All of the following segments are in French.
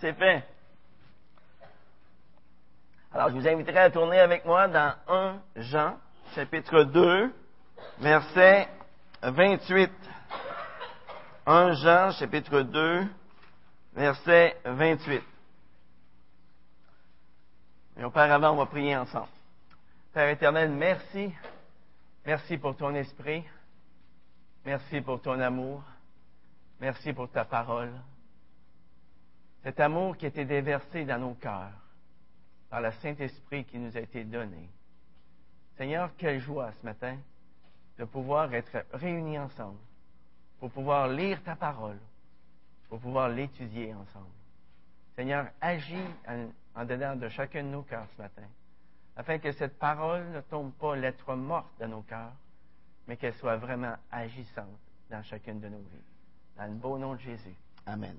C'est fait. Alors, je vous inviterai à tourner avec moi dans 1 Jean, chapitre 2, verset 28. 1 Jean, chapitre 2, verset 28. Et auparavant, on va prier ensemble. Père éternel, merci. Merci pour ton esprit. Merci pour ton amour. Merci pour ta parole. Cet amour qui a été déversé dans nos cœurs par le Saint-Esprit qui nous a été donné. Seigneur, quelle joie ce matin de pouvoir être réunis ensemble, pour pouvoir lire ta parole, pour pouvoir l'étudier ensemble. Seigneur, agis en, dedans de chacun de nos cœurs ce matin, afin que cette parole ne tombe pas lettre morte dans nos cœurs, mais qu'elle soit vraiment agissante dans chacune de nos vies. Dans le beau nom de Jésus. Amen.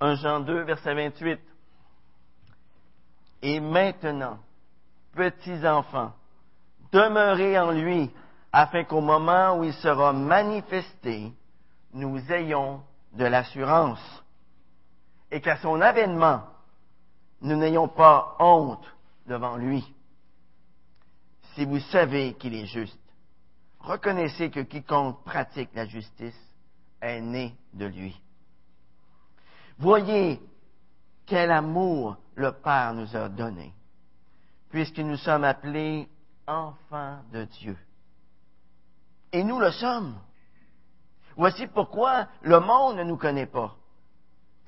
1 Jean 2, verset 28. Et maintenant, petits enfants, demeurez en lui, afin qu'au moment où il sera manifesté, nous ayons de l'assurance, et qu'à son avènement, nous n'ayons pas honte devant lui. Si vous savez qu'il est juste, reconnaissez que quiconque pratique la justice est né de lui. Voyez quel amour le Père nous a donné, puisque nous sommes appelés enfants de Dieu. Et nous le sommes. Voici pourquoi le monde ne nous connaît pas.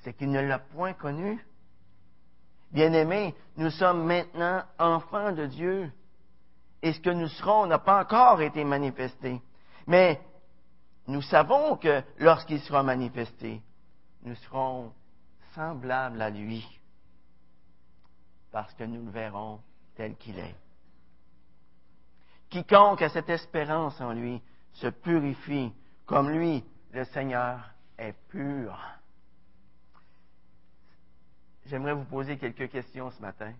C'est qu'il ne l'a point connu. Bien-aimés, nous sommes maintenant enfants de Dieu. Et ce que nous serons n'a pas encore été manifesté. Mais nous savons que lorsqu'il sera manifesté, nous serons semblable à lui, parce que nous le verrons tel qu'il est. Quiconque a cette espérance en lui se purifie comme lui, le Seigneur, est pur. J'aimerais vous poser quelques questions ce matin.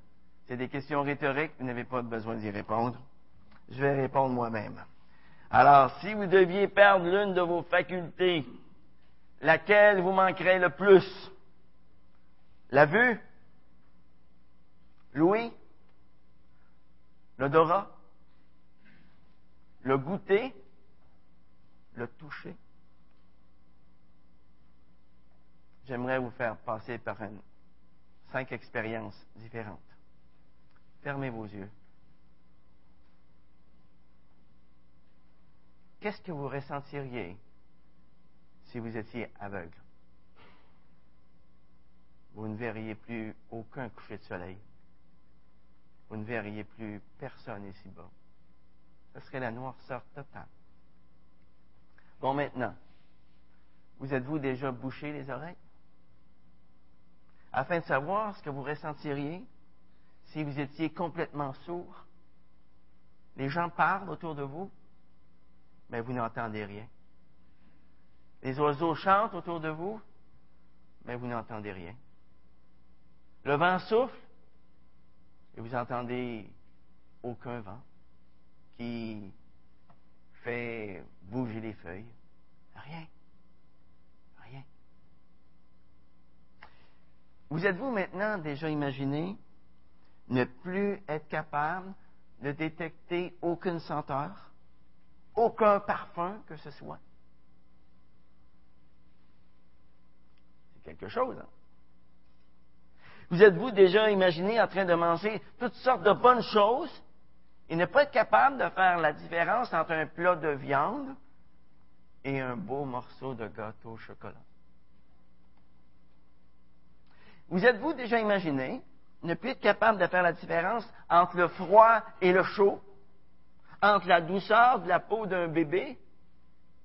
C'est des questions rhétoriques, vous n'avez pas besoin d'y répondre. Je vais répondre moi-même. Alors, si vous deviez perdre l'une de vos facultés, laquelle vous manquerait le plus? La vue, l'ouïe, l'odorat, le goûter, le toucher? J'aimerais vous faire passer par cinq expériences différentes. Fermez vos yeux. Qu'est-ce que vous ressentiriez si vous étiez aveugle? Vous ne verriez plus aucun coucher de soleil. Vous ne verriez plus personne ici-bas. Ce serait la noirceur totale. Bon, maintenant, vous êtes-vous déjà bouché les oreilles? Afin de savoir ce que vous ressentiriez si vous étiez complètement sourd. Les gens parlent autour de vous, mais vous n'entendez rien. Les oiseaux chantent autour de vous, mais vous n'entendez rien. Le vent souffle et vous entendez aucun vent qui fait bouger les feuilles. Rien. Rien. Vous êtes-vous maintenant déjà imaginé ne plus être capable de détecter aucune senteur, aucun parfum que ce soit? C'est quelque chose, hein? Vous êtes-vous déjà imaginé en train de manger toutes sortes de bonnes choses et ne pas être capable de faire la différence entre un plat de viande et un beau morceau de gâteau au chocolat? Vous êtes-vous déjà imaginé ne plus être capable de faire la différence entre le froid et le chaud, entre la douceur de la peau d'un bébé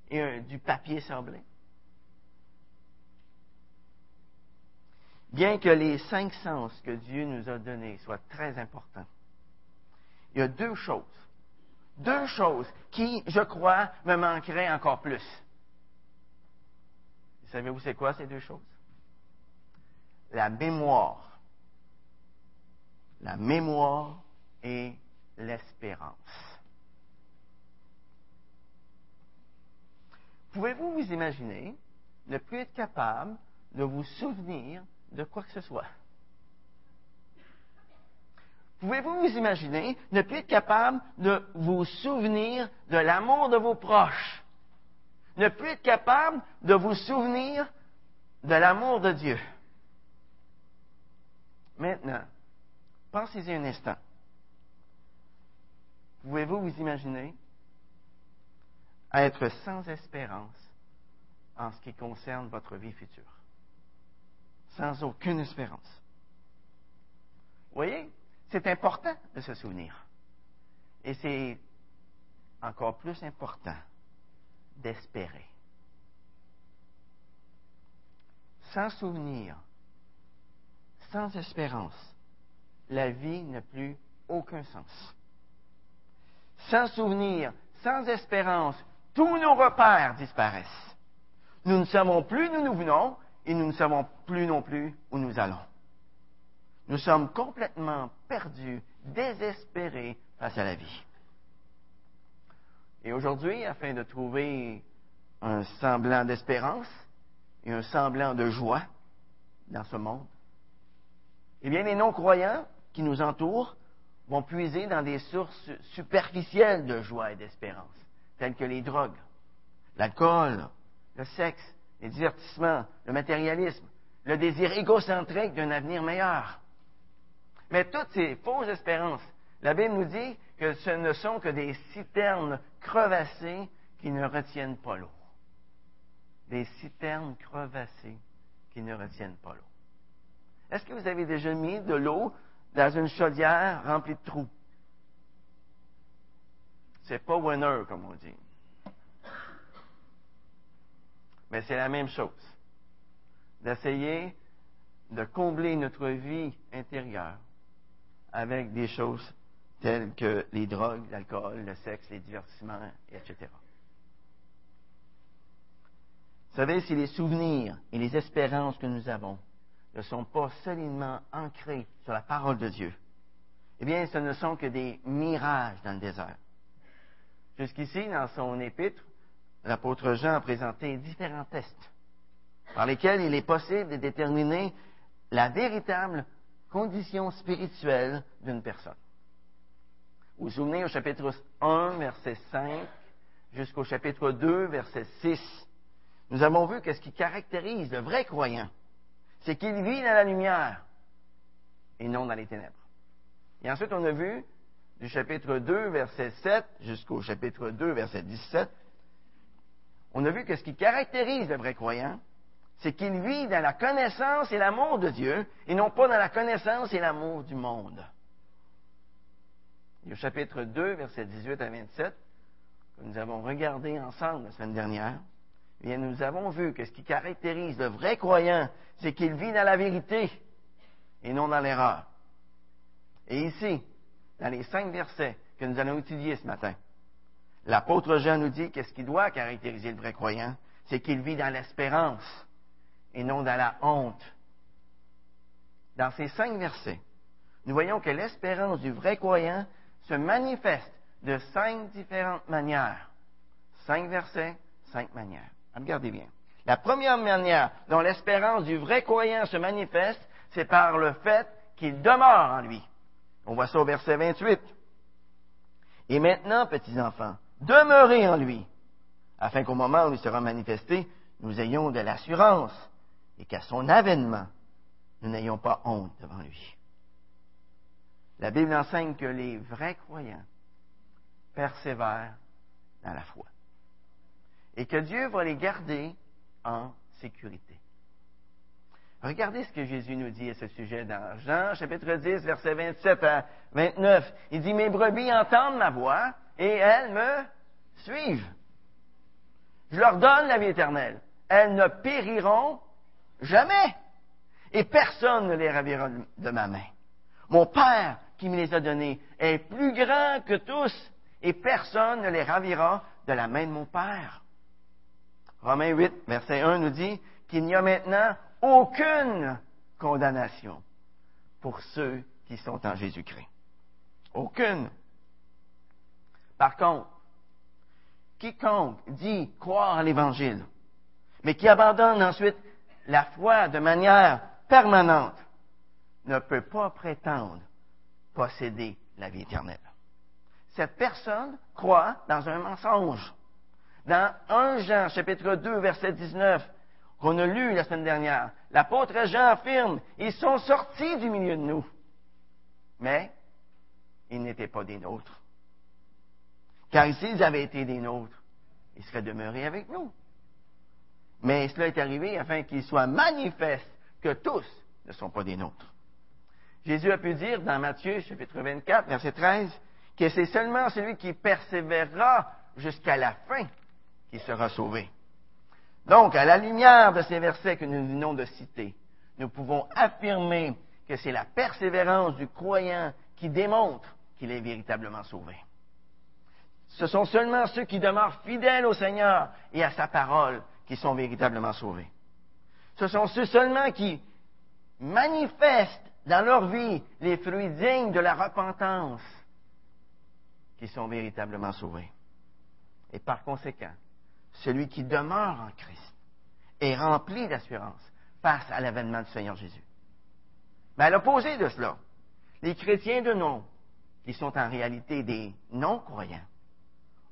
et du papier sablé? Bien que les cinq sens que Dieu nous a donnés soient très importants, il y a deux choses, deux choses qui, je crois, me manqueraient encore plus. Savez-vous c'est quoi ces deux choses? La mémoire. La mémoire et l'espérance. Pouvez-vous vous imaginer ne plus être capable de vous souvenir de quoi que ce soit. Pouvez-vous vous imaginer ne plus être capable de vous souvenir de l'amour de vos proches? Ne plus être capable de vous souvenir de l'amour de Dieu? Maintenant, pensez-y un instant. Pouvez-vous vous imaginer être sans espérance en ce qui concerne votre vie future? Sans aucune espérance. Vous voyez, c'est important de se souvenir. Et c'est encore plus important d'espérer. Sans souvenir, sans espérance, la vie n'a plus aucun sens. Sans souvenir, sans espérance, tous nos repères disparaissent. Nous ne savons plus d'où nous venons et nous ne savons plus non plus où nous allons. Nous sommes complètement perdus, désespérés face à la vie. Et aujourd'hui, afin de trouver un semblant d'espérance et un semblant de joie dans ce monde, eh bien, les non-croyants qui nous entourent vont puiser dans des sources superficielles de joie et d'espérance, telles que les drogues, l'alcool, le sexe, les divertissements, le matérialisme, le désir égocentrique d'un avenir meilleur. Mais toutes ces fausses espérances, la Bible nous dit que ce ne sont que des citernes crevassées qui ne retiennent pas l'eau. Des citernes crevassées qui ne retiennent pas l'eau. Est-ce que vous avez déjà mis de l'eau dans une chaudière remplie de trous? C'est pas winner, comme on dit. Mais c'est la même chose. D'essayer de combler notre vie intérieure avec des choses telles que les drogues, l'alcool, le sexe, les divertissements, etc. Vous savez, si les souvenirs et les espérances que nous avons ne sont pas solidement ancrés sur la parole de Dieu, eh bien, ce ne sont que des mirages dans le désert. Jusqu'ici, dans son épître, l'apôtre Jean a présenté différents tests par lesquels il est possible de déterminer la véritable condition spirituelle d'une personne. Vous vous souvenez au chapitre 1, verset 5, jusqu'au chapitre 2, verset 6, nous avons vu que ce qui caractérise le vrai croyant, c'est qu'il vit dans la lumière et non dans les ténèbres. Et ensuite, on a vu du chapitre 2, verset 7 jusqu'au chapitre 2, verset 17, on a vu que ce qui caractérise le vrai croyant, c'est qu'il vit dans la connaissance et l'amour de Dieu et non pas dans la connaissance et l'amour du monde. Et au chapitre 2, versets 18 à 27, que nous avons regardé ensemble la semaine dernière, eh bien, nous avons vu que ce qui caractérise le vrai croyant, c'est qu'il vit dans la vérité et non dans l'erreur. Et ici, dans les cinq versets que nous allons étudier ce matin, l'apôtre Jean nous dit que ce qui doit caractériser le vrai croyant, c'est qu'il vit dans l'espérance et non dans la honte. Dans ces cinq versets, nous voyons que l'espérance du vrai croyant se manifeste de cinq différentes manières. Cinq versets, cinq manières. Regardez bien. La première manière dont l'espérance du vrai croyant se manifeste, c'est par le fait qu'il demeure en lui. On voit ça au verset 28. Et maintenant, petits enfants, demeurez en lui, afin qu'au moment où il sera manifesté, nous ayons de l'assurance et qu'à son avènement, nous n'ayons pas honte devant lui. La Bible enseigne que les vrais croyants persévèrent dans la foi et que Dieu va les garder en sécurité. Regardez ce que Jésus nous dit à ce sujet dans Jean chapitre 10, versets 27 à 29. Il dit, Mes brebis entendent ma voix et elles me suivent. Je leur donne la vie éternelle. Elles ne périront Jamais. Et personne ne les ravira de ma main. Mon Père qui me les a donnés est plus grand que tous, et personne ne les ravira de la main de mon Père. Romains 8, verset 1 nous dit qu'il n'y a maintenant aucune condamnation pour ceux qui sont en Jésus-Christ. Aucune. Par contre, quiconque dit croire à l'Évangile, mais qui abandonne ensuite la foi de manière permanente, ne peut pas prétendre posséder la vie éternelle. Cette personne croit dans un mensonge. Dans 1 Jean, chapitre 2, verset 19, qu'on a lu la semaine dernière, l'apôtre Jean affirme, ils sont sortis du milieu de nous, mais ils n'étaient pas des nôtres. Car s'ils avaient été des nôtres, ils seraient demeurés avec nous. Mais cela est arrivé afin qu'il soit manifeste que tous ne sont pas des nôtres. Jésus a pu dire dans Matthieu chapitre 24, verset 13, que c'est seulement celui qui persévérera jusqu'à la fin qui sera sauvé. Donc, à la lumière de ces versets que nous venons de citer, nous pouvons affirmer que c'est la persévérance du croyant qui démontre qu'il est véritablement sauvé. Ce sont seulement ceux qui demeurent fidèles au Seigneur et à sa parole qui sont véritablement sauvés. Ce sont ceux seulement qui manifestent dans leur vie les fruits dignes de la repentance qui sont véritablement sauvés. Et par conséquent, celui qui demeure en Christ est rempli d'assurance face à l'avènement du Seigneur Jésus. Mais à l'opposé de cela, les chrétiens de nom, qui sont en réalité des non-croyants,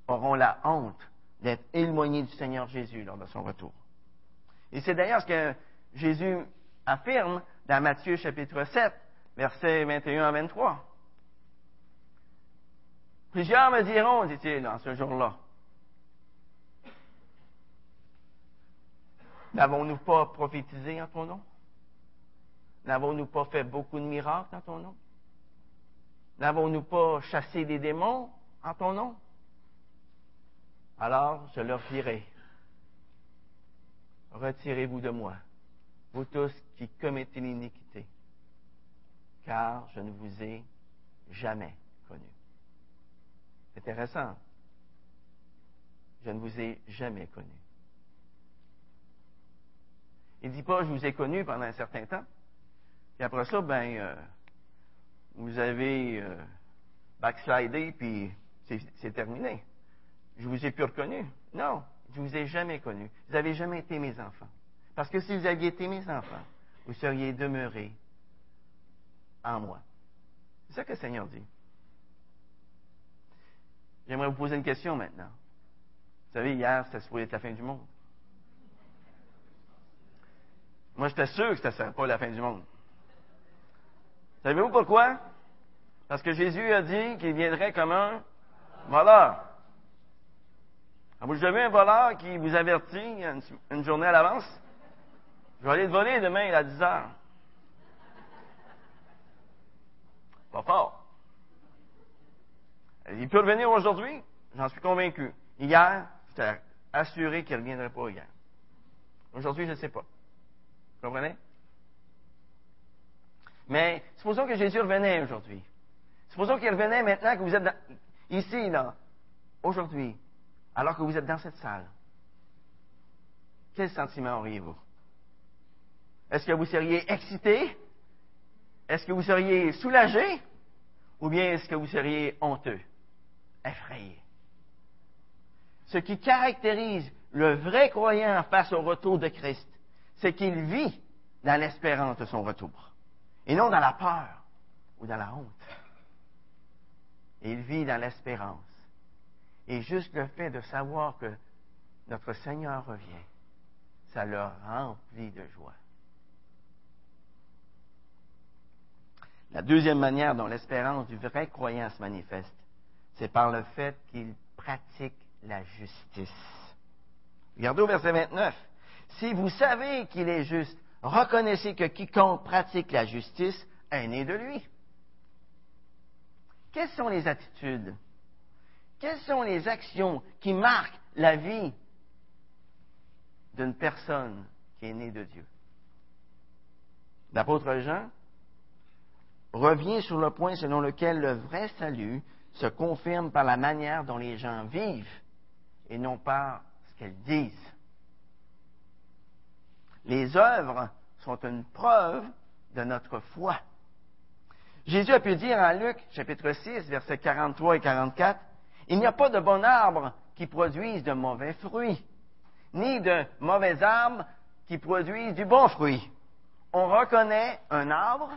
auront la honte d'être éloignés du Seigneur Jésus lors de son retour. Et c'est d'ailleurs ce que Jésus affirme dans Matthieu chapitre 7, versets 21 à 23. Plusieurs me diront, dit-il, en ce jour-là, N'avons-nous pas prophétisé en ton nom? N'avons-nous pas fait beaucoup de miracles en ton nom? N'avons-nous pas chassé des démons en ton nom? Alors je leur dirai, retirez-vous de moi, vous tous qui commettez l'iniquité, car je ne vous ai jamais connu. Intéressant. Je ne vous ai jamais connu. Il ne dit pas, je vous ai connu pendant un certain temps. Et après ça, ben, euh, vous avez euh, backslidé, puis c'est terminé. Je vous ai plus reconnu. Non, je vous ai jamais connu. Vous n'avez jamais été mes enfants. Parce que si vous aviez été mes enfants, vous seriez demeurés en moi. C'est ça que le Seigneur dit. J'aimerais vous poser une question maintenant. Vous savez, hier, c'était supposé être la fin du monde. Moi, j'étais sûr que ce ne serait pas la fin du monde. Savez-vous pourquoi? Parce que Jésus a dit qu'il viendrait comme un voleur. Vous avez un voleur qui vous avertit une, journée à l'avance? Je vais aller te voler demain à 10 heures. Pas fort. Il peut revenir aujourd'hui, j'en suis convaincu. Hier, j'étais assuré qu'il ne reviendrait pas hier. Aujourd'hui, je ne sais pas. Vous comprenez? Mais supposons que Jésus revenait aujourd'hui. Supposons qu'il revenait maintenant que vous êtes ici, là, aujourd'hui, alors que vous êtes dans cette salle. Quel sentiment auriez-vous? Est-ce que vous seriez excité? Est-ce que vous seriez soulagé? Ou bien est-ce que vous seriez honteux, effrayé? Ce qui caractérise le vrai croyant face au retour de Christ, c'est qu'il vit dans l'espérance de son retour, et non dans la peur ou dans la honte. il vit dans l'espérance. Et juste le fait de savoir que notre Seigneur revient, ça le remplit de joie. La deuxième manière dont l'espérance du vrai croyant se manifeste, c'est par le fait qu'il pratique la justice. Regardez au verset 29. Si vous savez qu'il est juste, reconnaissez que quiconque pratique la justice est né de lui. Quelles sont les attitudes? Quelles sont les actions qui marquent la vie d'une personne qui est née de Dieu? L'apôtre Jean revient sur le point selon lequel le vrai salut se confirme par la manière dont les gens vivent et non par ce qu'elles disent. Les œuvres sont une preuve de notre foi. Jésus a pu dire en Luc, chapitre 6, versets 43 et 44, Il n'y a pas de bon arbre qui produise de mauvais fruits, ni d'un mauvais arbre qui produit du bon fruit. On reconnaît un arbre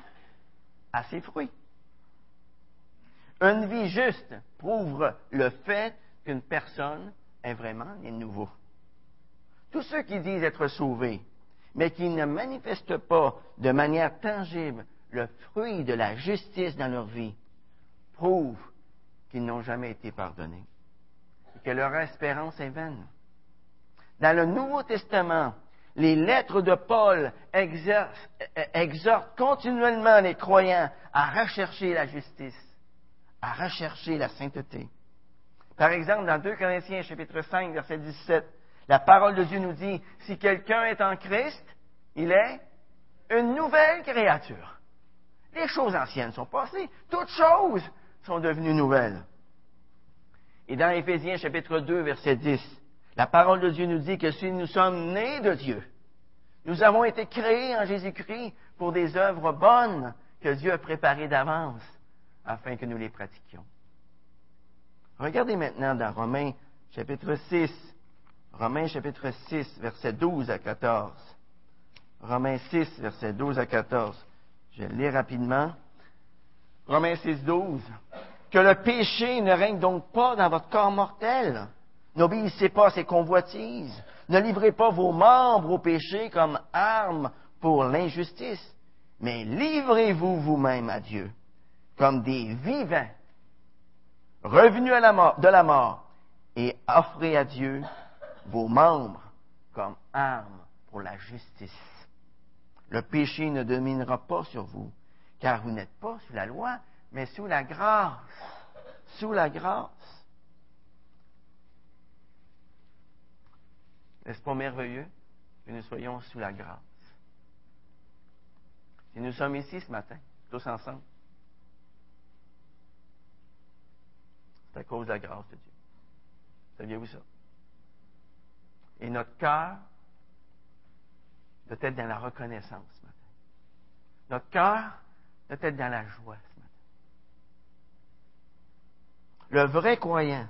à ses fruits. Une vie juste prouve le fait qu'une personne est vraiment né nouveau. Tous ceux qui disent être sauvés, mais qui ne manifestent pas de manière tangible le fruit de la justice dans leur vie, prouvent n'ont jamais été pardonnés et que leur espérance est vaine. Dans le Nouveau Testament, les lettres de Paul exhortent continuellement les croyants à rechercher la justice, à rechercher la sainteté. Par exemple, dans 2 Corinthiens chapitre 5, verset 17, la parole de Dieu nous dit, si quelqu'un est en Christ, il est une nouvelle créature. Les choses anciennes sont passées, toutes choses sont devenues nouvelles. Et dans Éphésiens chapitre 2, verset 10, la parole de Dieu nous dit que si nous sommes nés de Dieu, nous avons été créés en Jésus-Christ pour des œuvres bonnes que Dieu a préparées d'avance afin que nous les pratiquions. Regardez maintenant dans Romains chapitre 6, Romains chapitre 6, verset 12 à 14. Romains 6, verset 12 à 14. Je lis rapidement. Romains 6, 12. Que le péché ne règne donc pas dans votre corps mortel. N'obéissez pas à ses convoitises. Ne livrez pas vos membres au péché comme armes pour l'injustice, mais livrez-vous vous-même à Dieu comme des vivants revenus de la mort et offrez à Dieu vos membres comme armes pour la justice. Le péché ne dominera pas sur vous, car vous n'êtes pas sous la loi, mais sous la grâce. Sous la grâce. N'est-ce pas merveilleux que nous soyons sous la grâce? Si nous sommes ici ce matin, tous ensemble, c'est à cause de la grâce de Dieu. Saviez-vous ça? Et notre cœur doit être dans la reconnaissance ce matin. Notre cœur doit être dans la joie ce matin. Le vrai croyant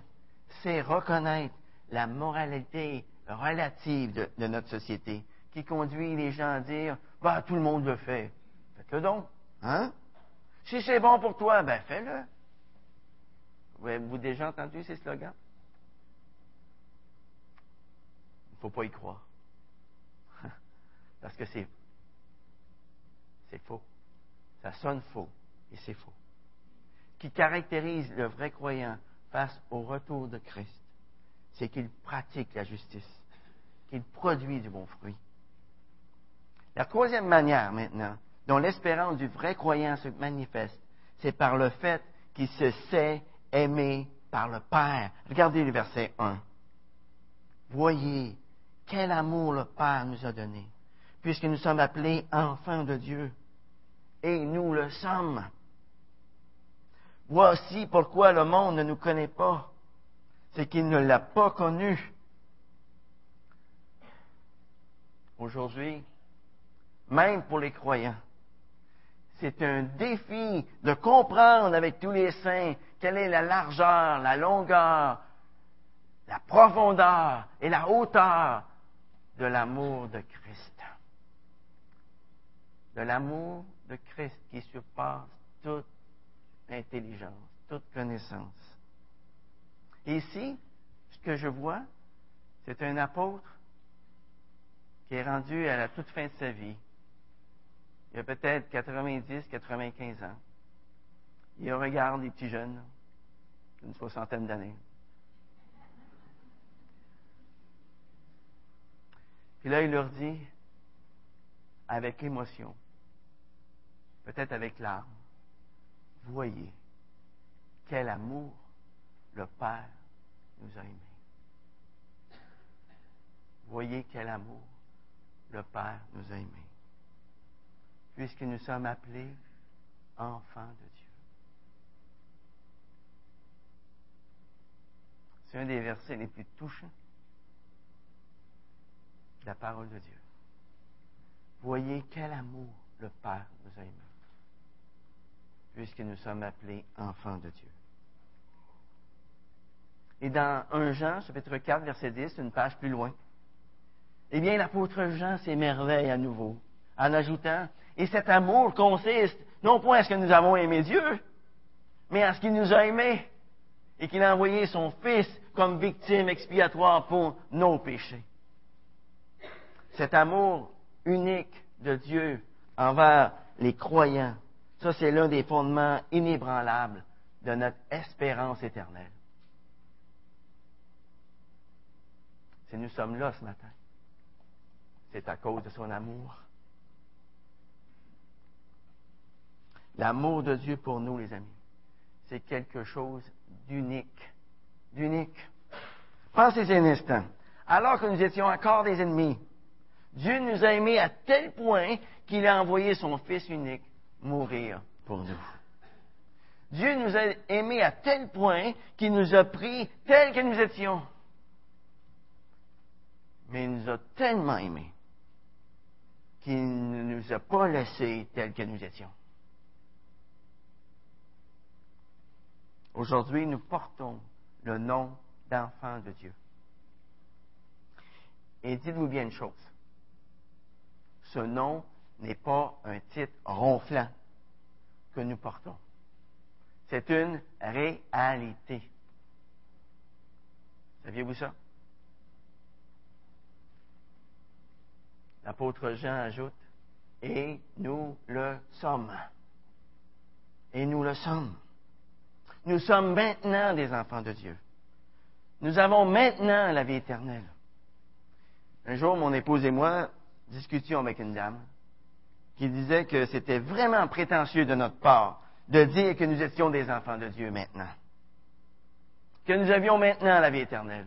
c'est reconnaître la moralité relative de, notre société qui conduit les gens à dire bah, tout le monde le fait. Faites-le donc. Hein? Si c'est bon pour toi, ben fais-le. Vous avez déjà entendu ces slogans? Il ne faut pas y croire. Parce que c'est faux. Ça sonne faux et c'est faux. Qui caractérise le vrai croyant face au retour de Christ, c'est qu'il pratique la justice, qu'il produit du bon fruit. La troisième manière maintenant dont l'espérance du vrai croyant se manifeste, c'est par le fait qu'il se sait aimé par le Père. Regardez le verset 1. Voyez quel amour le Père nous a donné, puisque nous sommes appelés enfants de Dieu. Et nous le sommes. Voici pourquoi le monde ne nous connaît pas. C'est qu'il ne l'a pas connu. Aujourd'hui, même pour les croyants, c'est un défi de comprendre avec tous les saints quelle est la largeur, la longueur, la profondeur et la hauteur de l'amour de Christ. De l'amour de Christ qui surpasse toute intelligence, toute connaissance. Ici, ce que je vois, c'est un apôtre qui est rendu à la toute fin de sa vie. Il a peut-être 90, 95 ans. Il regarde les petits jeunes, d'une soixantaine d'années. Puis là, il leur dit, avec émotion, peut-être avec larmes, voyez quel amour le Père nous a aimés. Voyez quel amour le Père nous a aimés. Puisque nous sommes appelés enfants de Dieu. C'est un des versets les plus touchants de la parole de Dieu. Voyez quel amour le Père nous a aimés, puisque nous sommes appelés enfants de Dieu. Et dans 1 Jean, chapitre 4, verset 10, une page plus loin, Eh bien, l'apôtre Jean s'émerveille à nouveau en ajoutant, et cet amour consiste non point à ce que nous avons aimé Dieu, mais à ce qu'il nous a aimés et qu'il a envoyé son Fils comme victime expiatoire pour nos péchés. Cet amour unique de Dieu envers les croyants, ça c'est l'un des fondements inébranlables de notre espérance éternelle. Si nous sommes là ce matin, c'est à cause de son amour. L'amour de Dieu pour nous, les amis, c'est quelque chose d'unique. D'unique. Pensez un instant. Alors que nous étions encore des ennemis, Dieu nous a aimés à tel point qu'il a envoyé son Fils unique mourir pour nous. Dieu nous a aimés à tel point qu'il nous a pris tel que nous étions. Mais il nous a tellement aimés qu'il ne nous a pas laissés tels que nous étions. Aujourd'hui, nous portons le nom d'enfant de Dieu. Et dites-vous bien une chose. Ce nom n'est pas un titre ronflant que nous portons. C'est une réalité. Saviez-vous ça? L'apôtre Jean ajoute, et nous le sommes. Et nous le sommes. Nous sommes maintenant des enfants de Dieu. Nous avons maintenant la vie éternelle. Un jour, mon épouse et moi discutions avec une dame qui disait que c'était vraiment prétentieux de notre part de dire que nous étions des enfants de Dieu maintenant. Que nous avions maintenant la vie éternelle.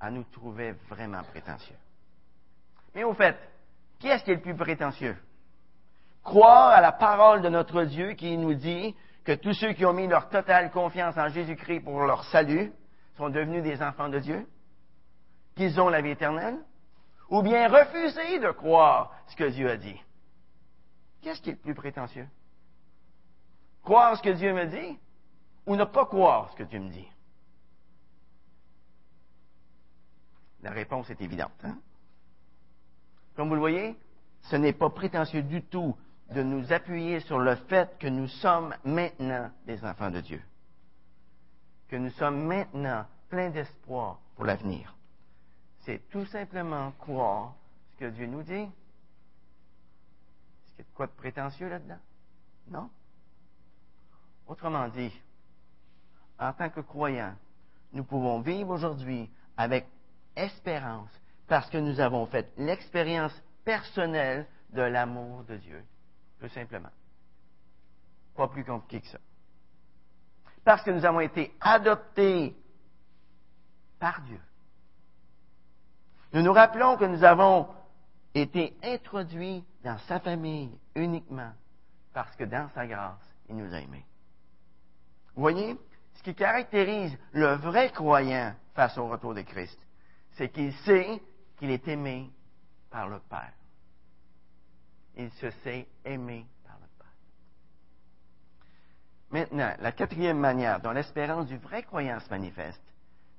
Elle nous trouvait vraiment prétentieux. Mais au fait, qui est-ce qui est le plus prétentieux? Croire à la parole de notre Dieu qui nous dit que tous ceux qui ont mis leur totale confiance en Jésus-Christ pour leur salut sont devenus des enfants de Dieu, qu'ils ont la vie éternelle, ou bien refuser de croire ce que Dieu a dit. Qu'est-ce qui est le plus prétentieux? Croire ce que Dieu me dit ou ne pas croire ce que Dieu me dit? La réponse est évidente. Hein? Comme vous le voyez, ce n'est pas prétentieux du tout de nous appuyer sur le fait que nous sommes maintenant des enfants de Dieu, que nous sommes maintenant pleins d'espoir pour l'avenir. C'est tout simplement croire ce que Dieu nous dit. Est-ce qu'il y a de quoi de prétentieux là-dedans? Non. Autrement dit, en tant que croyants, nous pouvons vivre aujourd'hui avec espérance parce que nous avons fait l'expérience personnelle de l'amour de Dieu. Tout simplement. Pas plus compliqué que ça. Parce que nous avons été adoptés par Dieu. Nous nous rappelons que nous avons été introduits dans sa famille uniquement parce que dans sa grâce, il nous a aimés. Vous voyez, ce qui caractérise le vrai croyant face au retour de Christ, c'est qu'il sait qu'il est aimé par le Père il se sait aimé par le Père. Maintenant, la quatrième manière dont l'espérance du vrai croyant se manifeste,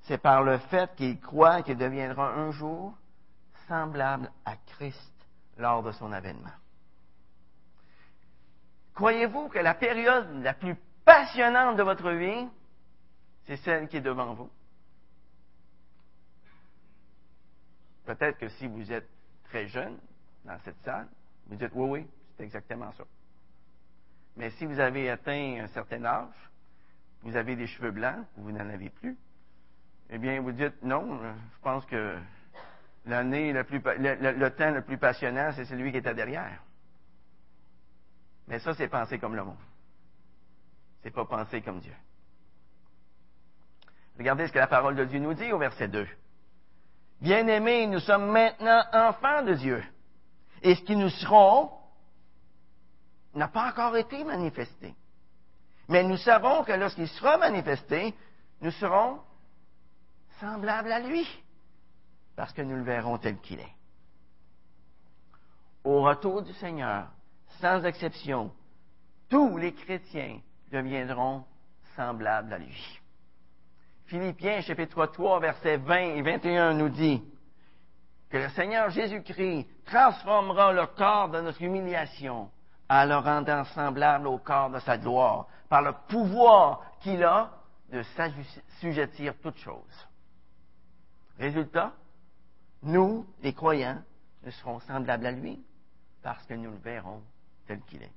c'est par le fait qu'il croit qu'il deviendra un jour semblable à Christ lors de son avènement. Croyez-vous que la période la plus passionnante de votre vie, c'est celle qui est devant vous? Peut-être que si vous êtes très jeune dans cette salle, vous dites, oui, oui, c'est exactement ça. Mais si vous avez atteint un certain âge, vous avez des cheveux blancs, vous n'en avez plus, eh bien, vous dites, non, je pense que l'année le, plus, le, temps le plus passionnant, c'est celui qui était derrière. Mais ça, c'est penser comme le monde. C'est pas penser comme Dieu. Regardez ce que la parole de Dieu nous dit au verset 2. Bien-aimés, nous sommes maintenant enfants de Dieu et ce qui nous seront n'a pas encore été manifesté. Mais nous savons que lorsqu'il sera manifesté, nous serons semblables à lui, parce que nous le verrons tel qu'il est. Au retour du Seigneur, sans exception, tous les chrétiens deviendront semblables à lui. Philippiens chapitre 3 versets 20 et 21 nous dit, que le Seigneur Jésus-Christ transformera le corps de notre humiliation en le rendant semblable au corps de sa gloire, par le pouvoir qu'il a de s'assujettir toutes choses. Résultat, nous, les croyants, nous serons semblables à lui parce que nous le verrons tel qu'il est.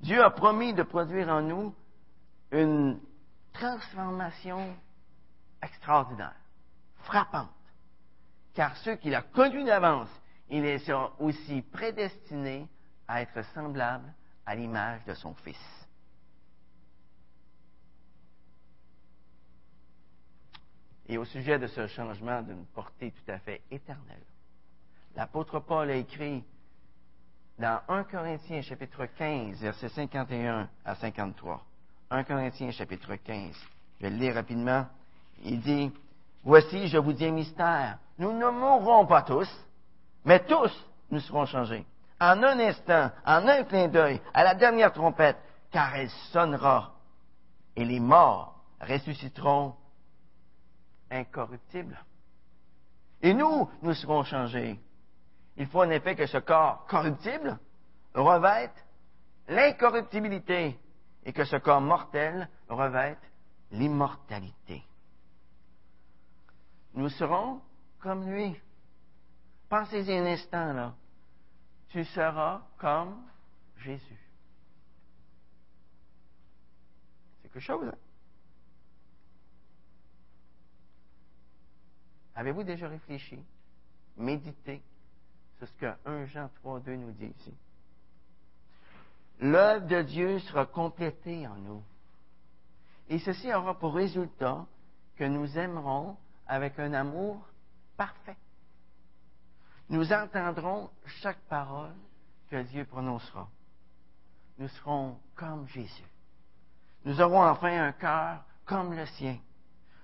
Dieu a promis de produire en nous une transformation extraordinaire, frappante, car ceux qu'il a connus d'avance, il les aussi prédestinés à être semblables à l'image de son Fils. Et au sujet de ce changement d'une portée tout à fait éternelle, l'apôtre Paul a écrit dans 1 Corinthiens chapitre 15, versets 51 à 53. 1 Corinthiens chapitre 15. Je vais le lire rapidement. Il dit, Voici, je vous dis un mystère. Nous ne mourrons pas tous, mais tous nous serons changés. En un instant, en un clin d'œil, à la dernière trompette, car elle sonnera, et les morts ressusciteront incorruptibles. Et nous, nous serons changés. Il faut en effet que ce corps corruptible revête l'incorruptibilité et que ce corps mortel revête l'immortalité. Nous serons comme lui. Pensez-y un instant, là. Tu seras comme Jésus. C'est quelque chose, hein? Avez-vous déjà réfléchi, médité sur ce que 1 Jean 3, 2 nous dit ici? L'œuvre de Dieu sera complétée en nous. Et ceci aura pour résultat que nous aimerons avec un amour parfait. Nous entendrons chaque parole que Dieu prononcera. Nous serons comme Jésus. Nous aurons enfin un cœur comme le sien.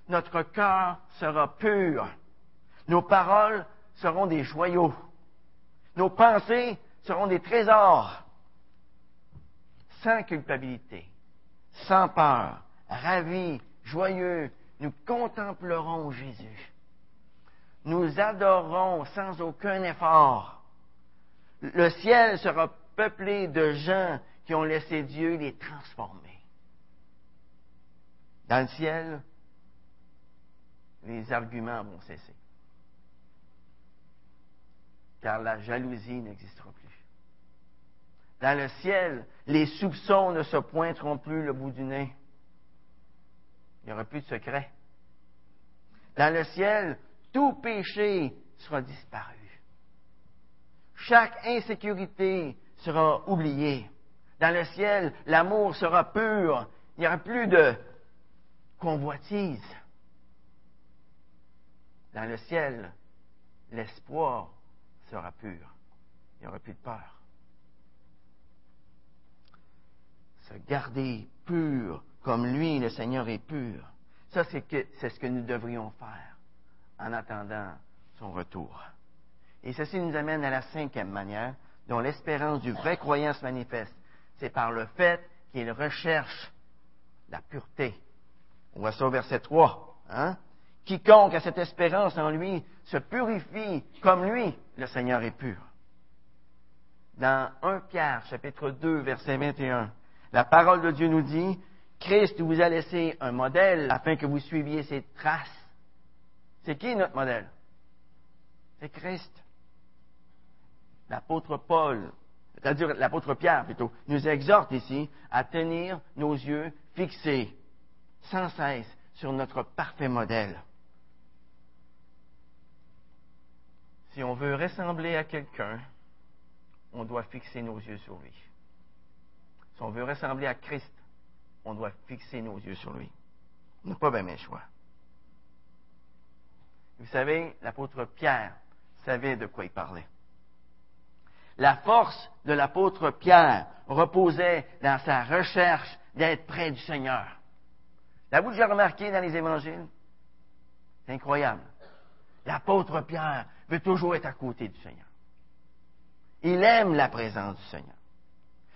Notre cœur sera pur. Nos paroles seront des joyaux. Nos pensées seront des trésors. Sans culpabilité, sans peur, ravis, joyeux, nous contemplerons Jésus. Nous adorerons sans aucun effort. Le ciel sera peuplé de gens qui ont laissé Dieu les transformer. Dans le ciel, les arguments vont cesser. Car la jalousie n'existera plus. Dans le ciel, les soupçons ne se pointeront plus le bout du nez. Il n'y aura plus de secret. Dans le ciel, tout péché sera disparu. Chaque insécurité sera oubliée. Dans le ciel, l'amour sera pur. Il n'y aura plus de convoitise. Dans le ciel, l'espoir sera pur. Il n'y aura plus de peur. Se garder pur comme lui, le Seigneur, est pur. Ça, c'est, ce que nous devrions faire en attendant son retour. Et ceci nous amène à la cinquième manière dont l'espérance du vrai croyant se manifeste. C'est par le fait qu'il recherche la pureté. On voit ça au verset 3. Hein? Quiconque a cette espérance en lui se purifie comme lui, le Seigneur est pur. Dans 1 Pierre, chapitre 2, verset 21, la parole de Dieu nous dit, Christ vous a laissé un modèle afin que vous suiviez ses traces. C'est qui notre modèle? C'est Christ. L'apôtre Paul, c'est-à-dire l'apôtre Pierre plutôt, nous exhorte ici à tenir nos yeux fixés sans cesse sur notre parfait modèle. Si on veut ressembler à quelqu'un, on doit fixer nos yeux sur lui. Si on veut ressembler à Christ, on doit fixer nos yeux sur lui. On n'a pas bien le choix. Vous savez, l'apôtre Pierre savait de quoi il parlait. La force de l'apôtre Pierre reposait dans sa recherche d'être près du Seigneur. L'avez-vous déjà remarqué dans les évangiles? C'est incroyable. L'apôtre Pierre veut toujours être à côté du Seigneur. Il aime la présence du Seigneur.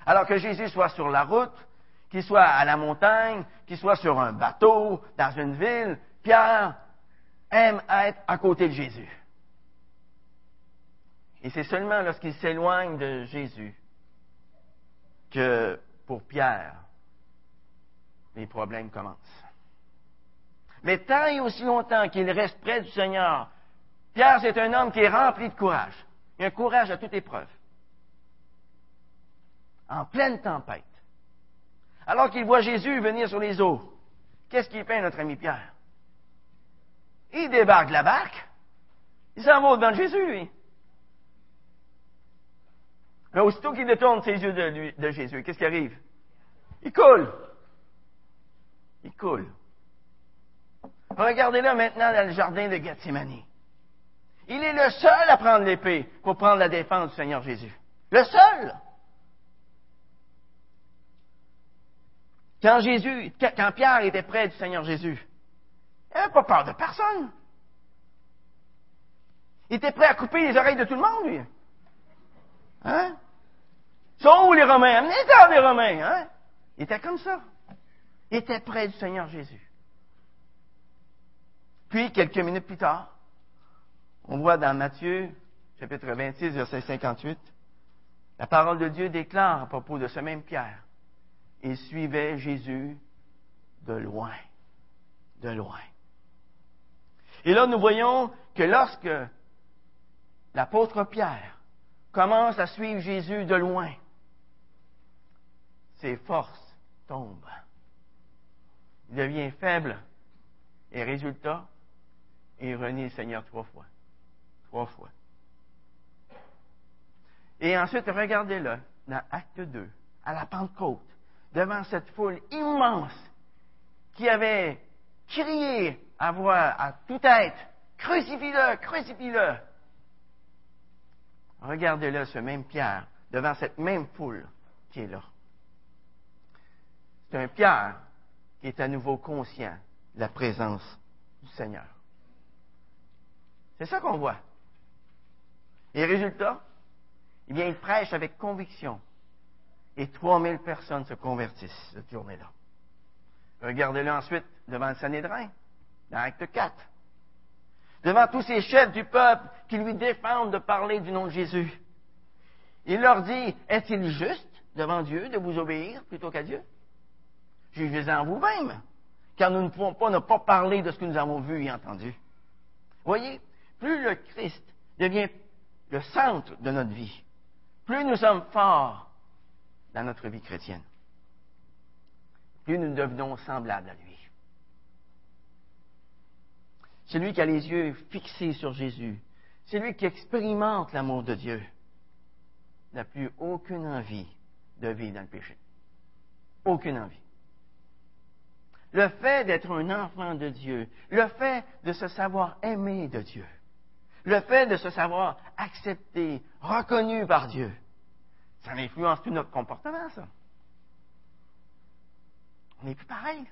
Alors que Jésus soit sur la route, qu'il soit à la montagne, qu'il soit sur un bateau, dans une ville, Pierre aime être à côté de Jésus. Et c'est seulement lorsqu'il s'éloigne de Jésus que, pour Pierre, les problèmes commencent. Mais tant et aussi longtemps qu'il reste près du Seigneur, Pierre, c'est un homme qui est rempli de courage. Il a un courage à toute épreuve. En pleine tempête. Alors qu'il voit Jésus venir sur les eaux, qu'est-ce qu'il fait, notre ami Pierre? Il débarque de la barque. Il s'en va devant Jésus, lui. Mais aussitôt qu'il détourne ses yeux de, de Jésus, qu'est-ce qui arrive? Il coule. Il coule. Regardez-le maintenant dans le jardin de Gethsemane. Il est le seul à prendre l'épée pour prendre la défense du Seigneur Jésus. Le seul. Quand Jésus, quand Pierre était près du Seigneur Jésus, il n'avait pas peur de personne. Il était prêt à couper les oreilles de tout le monde, lui. Hein? Sont où les Romains? Amenez-en les Romains, hein? Il était comme ça. Il était près du Seigneur Jésus. Puis, quelques minutes plus tard, on voit dans Matthieu, chapitre 26, verset 58, la parole de Dieu déclare à propos de ce même Pierre. Il suivait Jésus de loin. De loin. Et là, nous voyons que lorsque l'apôtre Pierre commence à suivre Jésus de loin, ses forces tombent. Il devient faible. Et résultat, il renie le Seigneur trois fois. Trois fois. Et ensuite, regardez-le, dans Acte 2, à la Pentecôte, devant cette foule immense qui avait crié à voix à tout être, crucifie-le, crucifie-le. Regardez-le, ce même Pierre, devant cette même foule qui est là. C'est un Pierre qui est à nouveau conscient de la présence du Seigneur. C'est ça qu'on voit. Et résultat, eh bien, il prêche avec conviction. Et 3000 personnes se convertissent cette journée-là. Regardez-le ensuite devant le Sanhédrin, dans Acte 4. Devant tous ces chefs du peuple qui lui défendent de parler du nom de Jésus. Il leur dit, est-il juste devant Dieu de vous obéir plutôt qu'à Dieu? Jugez-en vous-même, car nous ne pouvons pas ne pas parler de ce que nous avons vu et entendu. Voyez, plus le Christ devient le centre de notre vie, plus nous sommes forts dans notre vie chrétienne, plus nous devenons semblables à lui. Celui qui a les yeux fixés sur Jésus, celui qui expérimente l'amour de Dieu, n'a plus aucune envie de vivre dans le péché. Aucune envie. Le fait d'être un enfant de Dieu, le fait de se savoir aimé de Dieu, le fait de se savoir accepté, reconnu par Dieu, ça influence tout notre comportement, ça. On n'est plus pareil.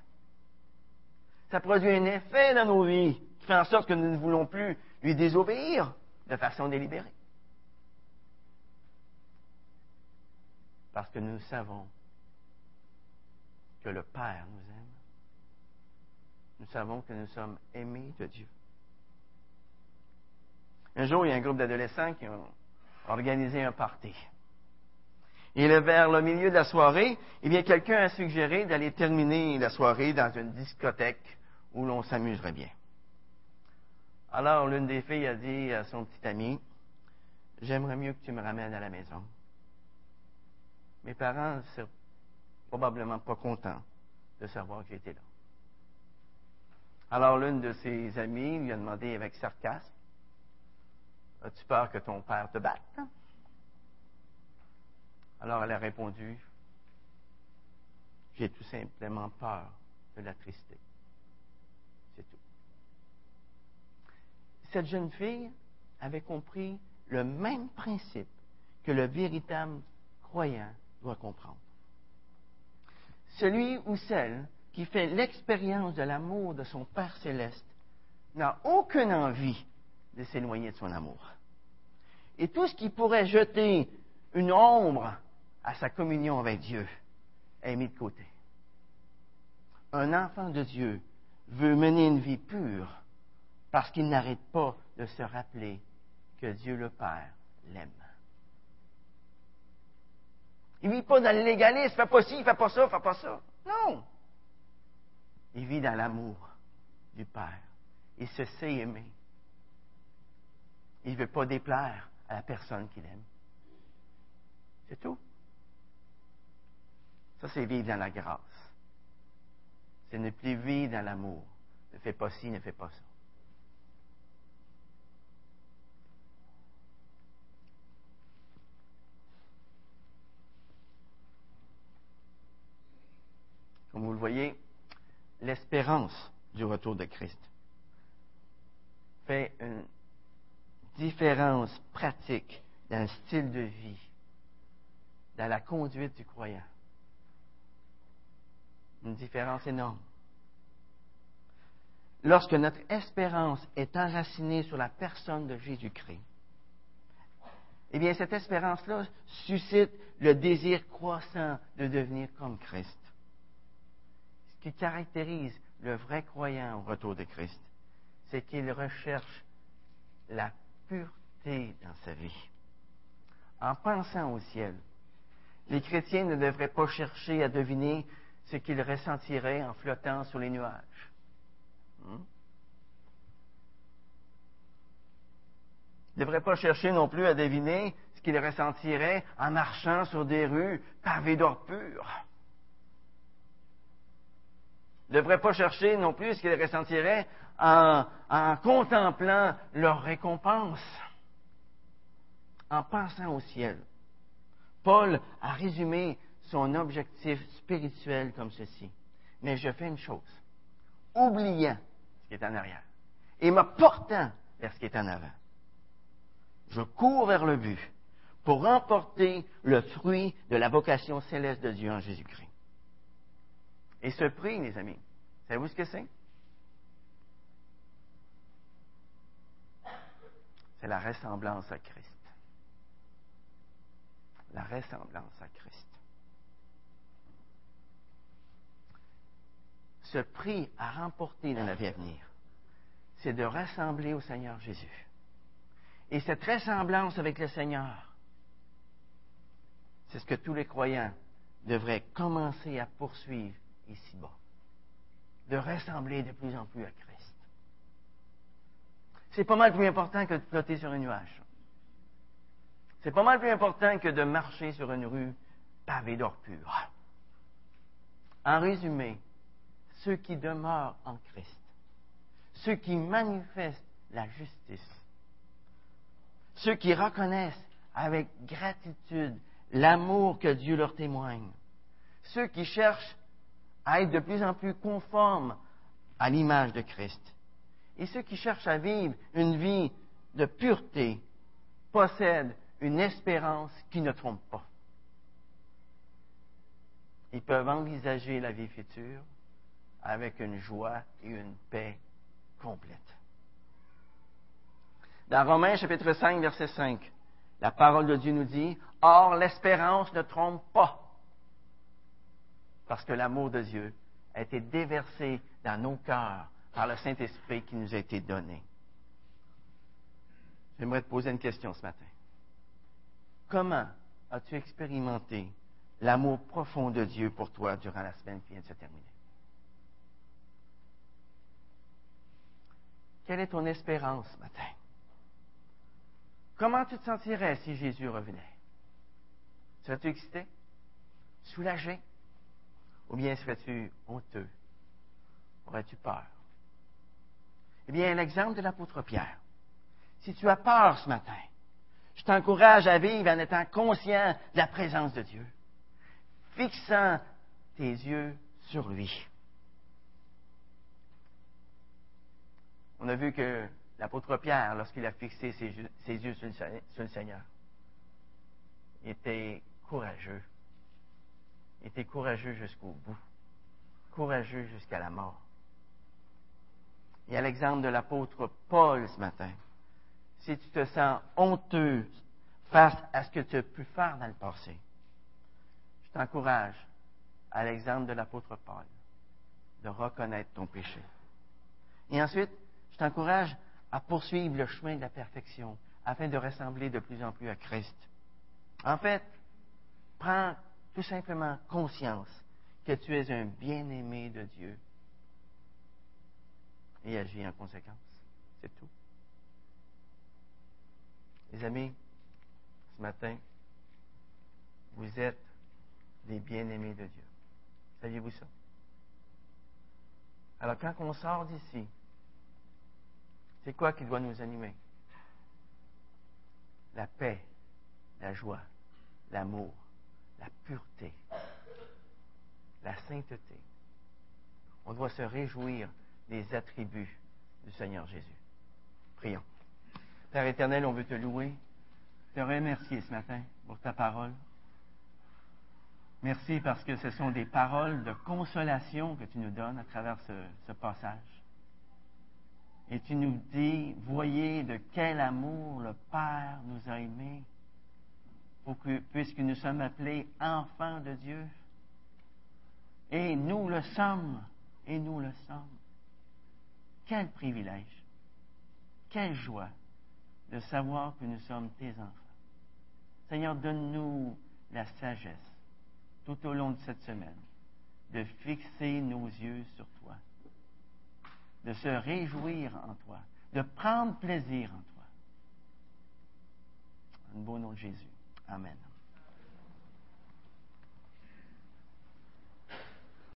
Ça produit un effet dans nos vies qui fait en sorte que nous ne voulons plus lui désobéir de façon délibérée. Parce que nous savons que le Père nous aime. Nous savons que nous sommes aimés de Dieu. Un jour, il y a un groupe d'adolescents qui ont organisé un party. Et vers le milieu de la soirée, eh bien, quelqu'un a suggéré d'aller terminer la soirée dans une discothèque où l'on s'amuserait bien. Alors, l'une des filles a dit à son petit ami, J'aimerais mieux que tu me ramènes à la maison. Mes parents ne sont probablement pas contents de savoir que j'étais là. Alors, l'une de ses amies lui a demandé avec sarcasme As-tu peur que ton père te batte Alors, elle a répondu J'ai tout simplement peur de la tristesse. C'est tout. Cette jeune fille avait compris le même principe que le véritable croyant doit comprendre. Celui ou celle qui fait l'expérience de l'amour de son Père céleste n'a aucune envie de s'éloigner de son amour. Et tout ce qui pourrait jeter une ombre à sa communion avec Dieu est mis de côté. Un enfant de Dieu veut mener une vie pure parce qu'il n'arrête pas de se rappeler que Dieu le Père l'aime. Il ne vit pas dans légalisme, fais pas ci, fais pas ça, fais pas ça. Non. Il vit dans l'amour du Père. Il se sait aimer. Il ne veut pas déplaire à la personne qu'il aime. C'est tout. Ça, c'est vivre dans la grâce. C'est ne plus vivre dans l'amour. Ne fais pas ci, ne fais pas ça. Comme vous le voyez, l'espérance du retour de Christ fait une différence pratique dans le style de vie, dans la conduite du croyant. Une différence énorme. Lorsque notre espérance est enracinée sur la personne de Jésus-Christ, eh bien, cette espérance-là suscite le désir croissant de devenir comme Christ. Ce qui caractérise le vrai croyant au retour de Christ, c'est qu'il recherche la pureté dans sa vie. En pensant au ciel, les chrétiens ne devraient pas chercher à deviner ce qu'ils ressentiraient en flottant sur les nuages. Hmm? Ils ne devraient pas chercher non plus à deviner ce qu'ils ressentiraient en marchant sur des rues pavées d'or pur. Ne devraient pas chercher non plus ce qu'ils ressentiraient en, contemplant leur récompense, en pensant au ciel. Paul a résumé son objectif spirituel comme ceci. Mais je fais une chose, oubliant ce qui est en arrière et me portant vers ce qui est en avant. Je cours vers le but pour remporter le fruit de la vocation céleste de Dieu en Jésus-Christ. Et ce prix, mes amis, savez-vous ce que c'est? C'est la ressemblance à Christ. La ressemblance à Christ. Ce prix à remporter dans la vie à venir, c'est de ressembler au Seigneur Jésus. Et cette ressemblance avec le Seigneur, c'est ce que tous les croyants devraient commencer à poursuivre ici-bas. De ressembler de plus en plus à Christ. C'est pas mal plus important que de flotter sur un nuage. C'est pas mal plus important que de marcher sur une rue pavée d'or pur. En résumé, ceux qui demeurent en Christ, ceux qui manifestent la justice, ceux qui reconnaissent avec gratitude l'amour que Dieu leur témoigne, ceux qui cherchent à être de plus en plus conformes à l'image de Christ, et ceux qui cherchent à vivre une vie de pureté possèdent une espérance qui ne trompe pas. Ils peuvent envisager la vie future avec une joie et une paix complète. Dans Romains chapitre 5, verset 5, la parole de Dieu nous dit, Or l'espérance ne trompe pas, parce que l'amour de Dieu a été déversé dans nos cœurs par le Saint-Esprit qui nous a été donné. J'aimerais te poser une question ce matin. Comment as-tu expérimenté l'amour profond de Dieu pour toi durant la semaine qui vient de se terminer? Quelle est ton espérance ce matin? Comment tu te sentirais si Jésus revenait? Serais-tu excité? Soulagé? Ou bien serais-tu honteux? Aurais-tu peur? Eh bien, l'exemple de l'apôtre Pierre. Si tu as peur ce matin, je t'encourage à vivre en étant conscient de la présence de Dieu, fixant tes yeux sur lui. On a vu que l'apôtre Pierre, lorsqu'il a fixé ses, yeux sur le, Seigneur, était courageux. Était courageux jusqu'au bout, courageux jusqu'à la mort. Y a l'exemple de l'apôtre Paul ce matin. Si tu te sens honteux face à ce que tu as pu faire dans le passé, je t'encourage, à l'exemple de l'apôtre Paul, de reconnaître ton péché. Et ensuite, je t'encourage à poursuivre le chemin de la perfection afin de ressembler de plus en plus à Christ. En fait, prends tout simplement conscience que tu es un bien-aimé de Dieu et agis en conséquence. C'est tout. Les amis, ce matin, vous êtes des bien-aimés de Dieu. Saviez-vous ça? Alors quand on sort d'ici, c'est quoi qui doit nous animer? La paix, la joie, l'amour, la pureté, la sainteté. On doit se réjouir des attributs du Seigneur Jésus. Prions. Père éternel, on veut te louer, te remercier ce matin pour ta parole. Merci parce que ce sont des paroles de consolation que tu nous donnes à travers ce, passage. Et tu nous dis, voyez de quel amour le Père nous a aimés, puisque nous sommes appelés enfants de Dieu. Et nous le sommes, et nous le sommes. Quel privilège, quelle joie de savoir que nous sommes tes enfants. Seigneur, donne-nous la sagesse tout au long de cette semaine de fixer nos yeux sur toi, de se réjouir en toi, de prendre plaisir en toi. En beau nom de Jésus. Amen.